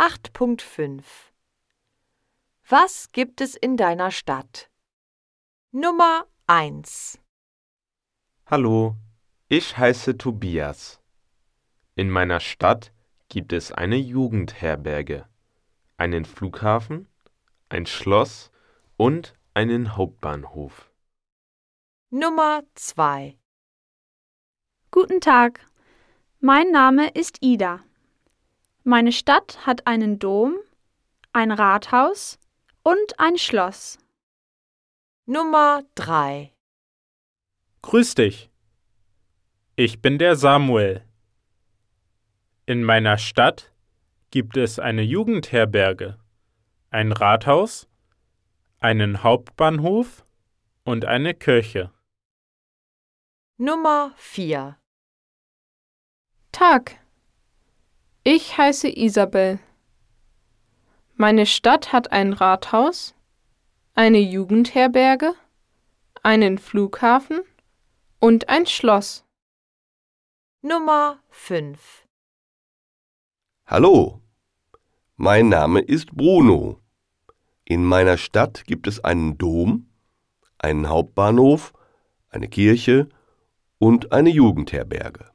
8.5 Was gibt es in deiner Stadt? Nummer 1 Hallo, ich heiße Tobias. In meiner Stadt gibt es eine Jugendherberge, einen Flughafen, ein Schloss und einen Hauptbahnhof. Nummer 2 Guten Tag, mein Name ist Ida. Meine Stadt hat einen Dom, ein Rathaus und ein Schloss. Nummer 3 Grüß dich. Ich bin der Samuel. In meiner Stadt gibt es eine Jugendherberge, ein Rathaus, einen Hauptbahnhof und eine Kirche. Nummer 4 Tag. Ich heiße Isabel. Meine Stadt hat ein Rathaus, eine Jugendherberge, einen Flughafen und ein Schloss. Nummer 5 Hallo, mein Name ist Bruno. In meiner Stadt gibt es einen Dom, einen Hauptbahnhof, eine Kirche und eine Jugendherberge.